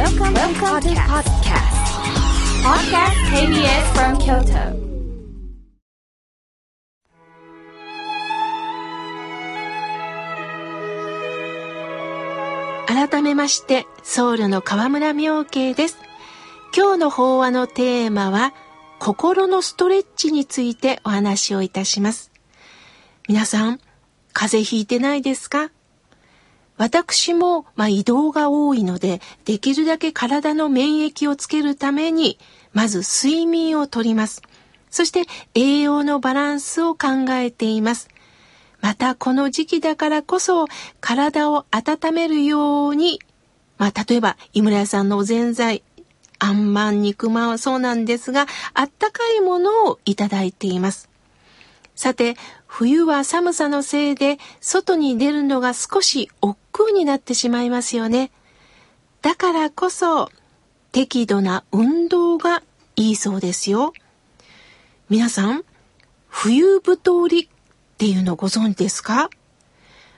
Welcome, Welcome to podcast. Podcast KBS from Kyoto. 改めまして、僧侶の河村明慶です。今日の法話のテーマは、心のストレッチについてお話をいたします。皆さん、風邪ひいてないですか？私も、まあ、移動が多いので、できるだけ体の免疫をつけるために、まず睡眠をとります。そして栄養のバランスを考えています。またこの時期だからこそ体を温めるように、まあ例えば井村屋さんのおぜんざい、あんまん肉まんはそうなんですが、あったかいものをいただいています。さて、冬は寒さのせいで外に出るのが少し億劫になってしまいますよね。だからこそ適度な運動がいいそうですよ。皆さん、冬太りっていうのご存知ですか？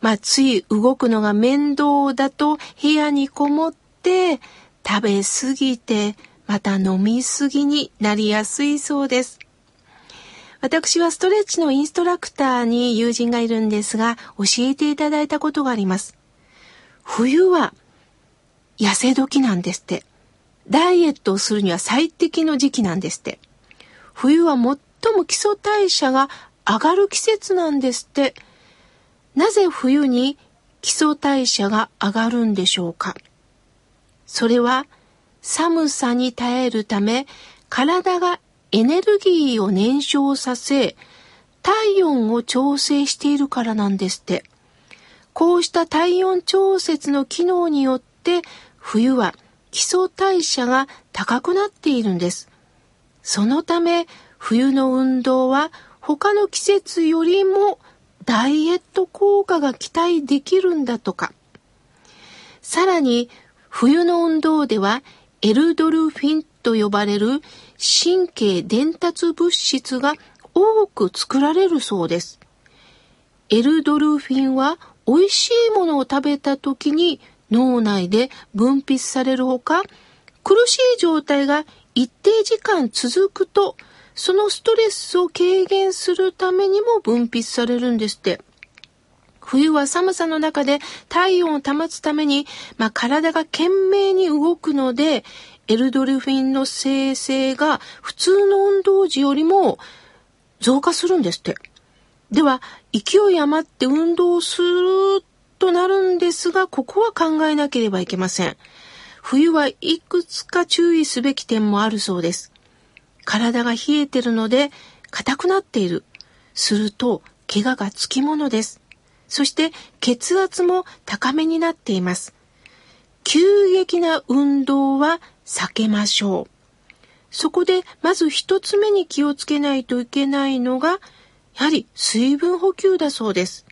まあ、つい動くのが面倒だと部屋にこもって食べ過ぎてまた飲み過ぎになりやすいそうです。私はストレッチのインストラクターに友人がいるんですが、教えていただいたことがあります。冬は痩せ時なんですって。ダイエットをするには最適の時期なんですって。冬は最も基礎代謝が上がる季節なんですって。なぜ冬に基礎代謝が上がるんでしょうかそれは寒さに耐えるため体がエネルギーを燃焼させ、体温を調整しているからなんですって。こうした体温調節の機能によって、冬は基礎代謝が高くなっているんです。そのため、冬の運動は他の季節よりもダイエット効果が期待できるんだとか。さらに、冬の運動ではエルドルフィンと呼ばれる神経伝達物質が多く作られるそうです。エルドルフィンは美味しいものを食べた時に脳内で分泌されるほか、苦しい状態が一定時間続くと、そのストレスを軽減するためにも分泌されるんですって。冬は寒さの中で体温を保つために、まあ、体が懸命に動くので、エルドルフィンの生成が普通の運動時よりも増加するんですって。では、勢い余って運動するとなるんですが、ここは考えなければいけません。冬はいくつか注意すべき点もあるそうです。体が冷えてるので硬くなっている。すると、怪我がつきものです。そして血圧も高めになっています。急激な運動は避けましょう。そこでまず一つ目に気をつけないといけないのが、やはり水分補給だそうです。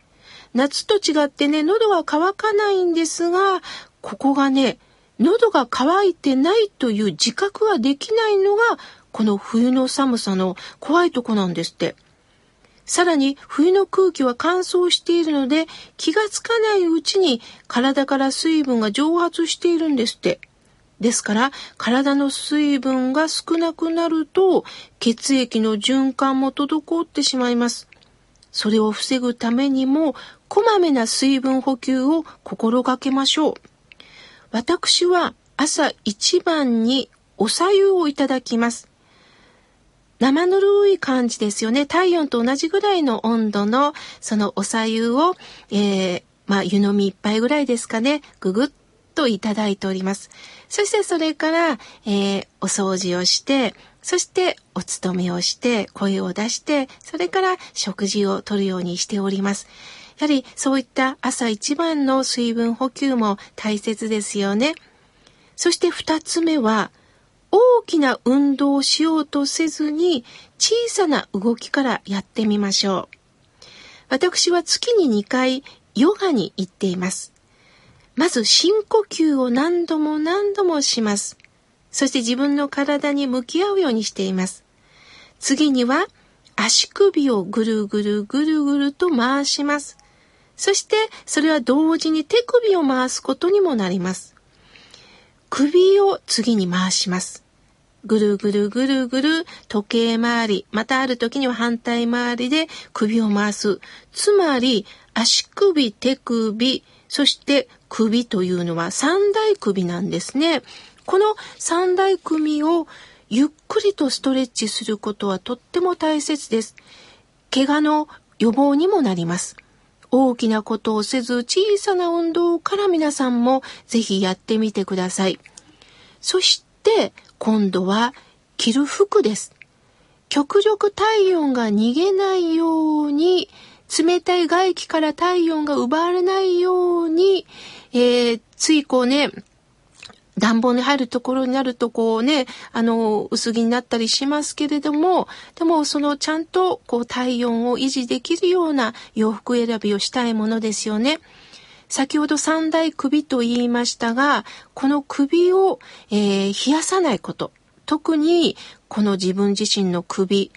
夏と違ってね、喉が渇かないんですが、ここがね、喉が渇いてないという自覚ができないのが、この冬の寒さの怖いとこなんですって。さらに冬の空気は乾燥しているので気がつかないうちに体から水分が蒸発しているんですって。ですから体の水分が少なくなると血液の循環も滞ってしまいます。それを防ぐためにもこまめな水分補給を心がけましょう。私は朝一番にお茶湯をいただきます。生ぬるい感じですよね。体温と同じぐらいの温度のそのお茶湯を、えー、まあ湯飲み一杯ぐらいですかね、ぐぐっといただいております。そしてそれから、えー、お掃除をして、そしてお勤めをして、声を出して、それから食事をとるようにしております。やはりそういった朝一番の水分補給も大切ですよね。そして二つ目は、大きな運動をしようとせずに小さな動きからやってみましょう。私は月に2回ヨガに行っています。まず深呼吸を何度も何度もします。そして自分の体に向き合うようにしています。次には足首をぐるぐるぐるぐると回します。そしてそれは同時に手首を回すことにもなります。首を次に回します。ぐるぐるぐるぐる時計回り、またある時には反対回りで首を回す。つまり足首、手首、そして首というのは三大首なんですね。この三大首をゆっくりとストレッチすることはとっても大切です。怪我の予防にもなります。大きなことをせず小さな運動から皆さんもぜひやってみてください。そして今度は着る服です。極力体温が逃げないように、冷たい外気から体温が奪われないように、えー、ついこうね、暖房に入るところになるとこうね、あの、薄着になったりしますけれども、でもそのちゃんとこう体温を維持できるような洋服選びをしたいものですよね。先ほど三大首と言いましたが、この首を、えー、冷やさないこと。特にこの自分自身の首、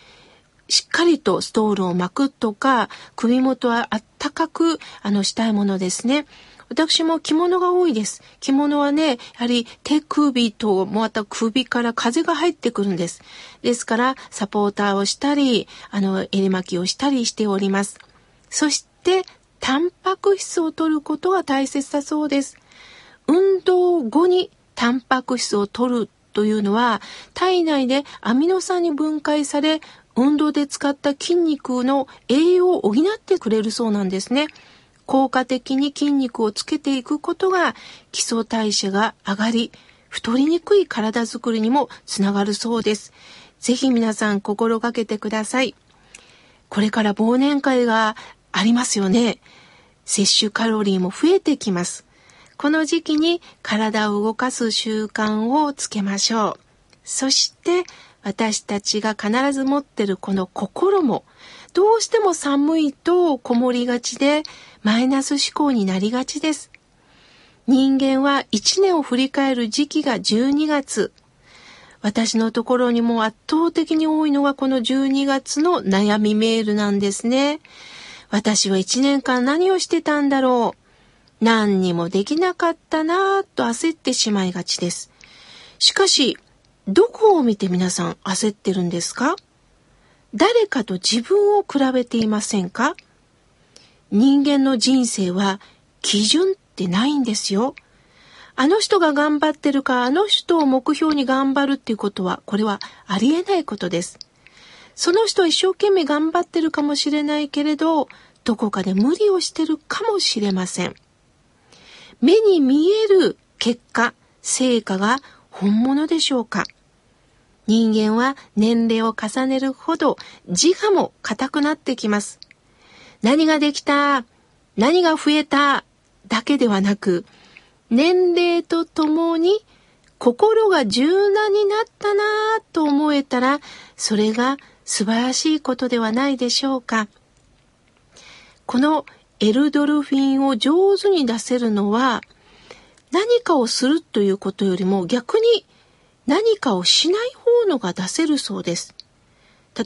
しっかりとストールを巻くとか、首元はあったかく、あの、したいものですね。私も着物が多いです。着物はね、やはり手首とまた首から風が入ってくるんです。ですから、サポーターをしたり、あの、襟巻きをしたりしております。そして、タンパク質を摂ることが大切だそうです。運動後にタンパク質を摂るというのは、体内でアミノ酸に分解され、運動で使った筋肉の栄養を補ってくれるそうなんですね。効果的に筋肉をつけていくことが基礎代謝が上がり、太りにくい体づくりにもつながるそうです。ぜひ皆さん心がけてください。これから忘年会がありますよね。摂取カロリーも増えてきます。この時期に体を動かす習慣をつけましょう。そして私たちが必ず持ってるこの心もどうしても寒いとこもりがちでマイナス思考になりがちです。人間は一年を振り返る時期が12月。私のところにも圧倒的に多いのがこの12月の悩みメールなんですね。私は一年間何をしてたんだろう。何にもできなかったなぁと焦ってしまいがちです。しかし、どこを見て皆さん焦ってるんですか？誰かと自分を比べていませんか？人間の人生は基準ってないんですよ。あの人が頑張ってるか、あの人を目標に頑張るっていうことは、これはありえないことです。その人は一生懸命頑張ってるかもしれないけれど、どこかで無理をしてるかもしれません。目に見える結果、成果が本物でしょうか？人間は年齢を重ねるほど自我も硬くなってきます。何ができた何が増えただけではなく、年齢とともに心が柔軟になったなぁと思えたら、それが素晴らしいことではないでしょうか。このエルドルフィンを上手に出せるのは、何かをするということよりも逆に何かをしない方のが出せるそうです。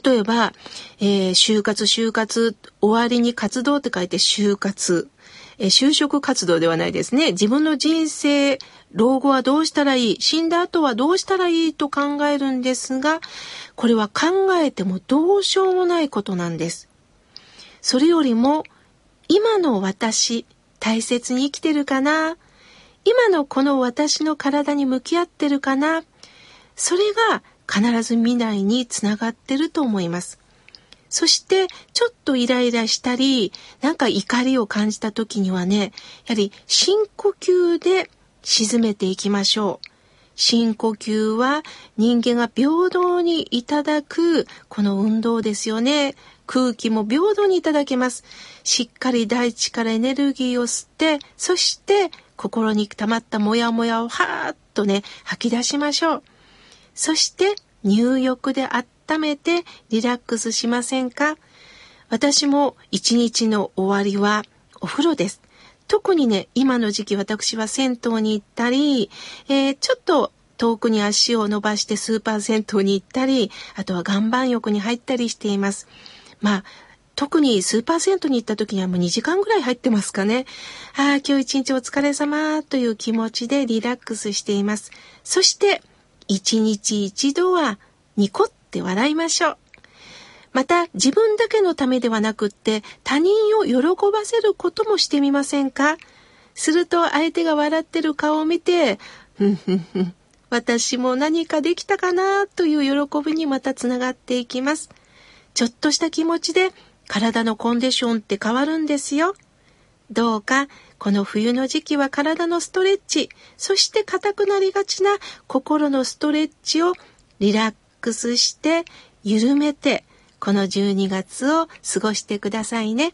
例えば、えー、就活就活終わりに活動って書いて就活、えー、就職活動ではないですね。自分の人生、老後はどうしたらいい死んだ後はどうしたらいいと考えるんですが、これは考えてもどうしようもないことなんです。それよりも、今の私、大切に生きてるかな？今のこの私の体に向き合ってるかな？それが必ず未来につながってると思います。そして、ちょっとイライラしたり、なんか怒りを感じた時にはね、やはり深呼吸で沈めていきましょう。深呼吸は人間が平等にいただくこの運動ですよね。空気も平等にいただけます。しっかり大地からエネルギーを吸って、そして心に溜まったモヤモヤをはーっとね、吐き出しましょう。そして入浴で温めてリラックスしませんか？私も一日の終わりはお風呂です。特にね、今の時期私は銭湯に行ったり、えー、ちょっと遠くに足を伸ばしてスーパー銭湯に行ったり、あとは岩盤浴に入ったりしています。まあ、特にスーパー銭湯に行った時にはもう2時間ぐらい入ってますかね。ああ、今日一日お疲れ様という気持ちでリラックスしています。そして、一日一度はニコって笑いましょう。また、自分だけのためではなくって、他人を喜ばせることもしてみませんか？すると相手が笑ってる顔を見て、ふんふんふん、私も何かできたかなという喜びにまたつながっていきます。ちょっとした気持ちで体のコンディションって変わるんですよ。どうかこの冬の時期は体のストレッチ、そして硬くなりがちな心のストレッチをリラックスして緩めてこの12月を過ごしてくださいね。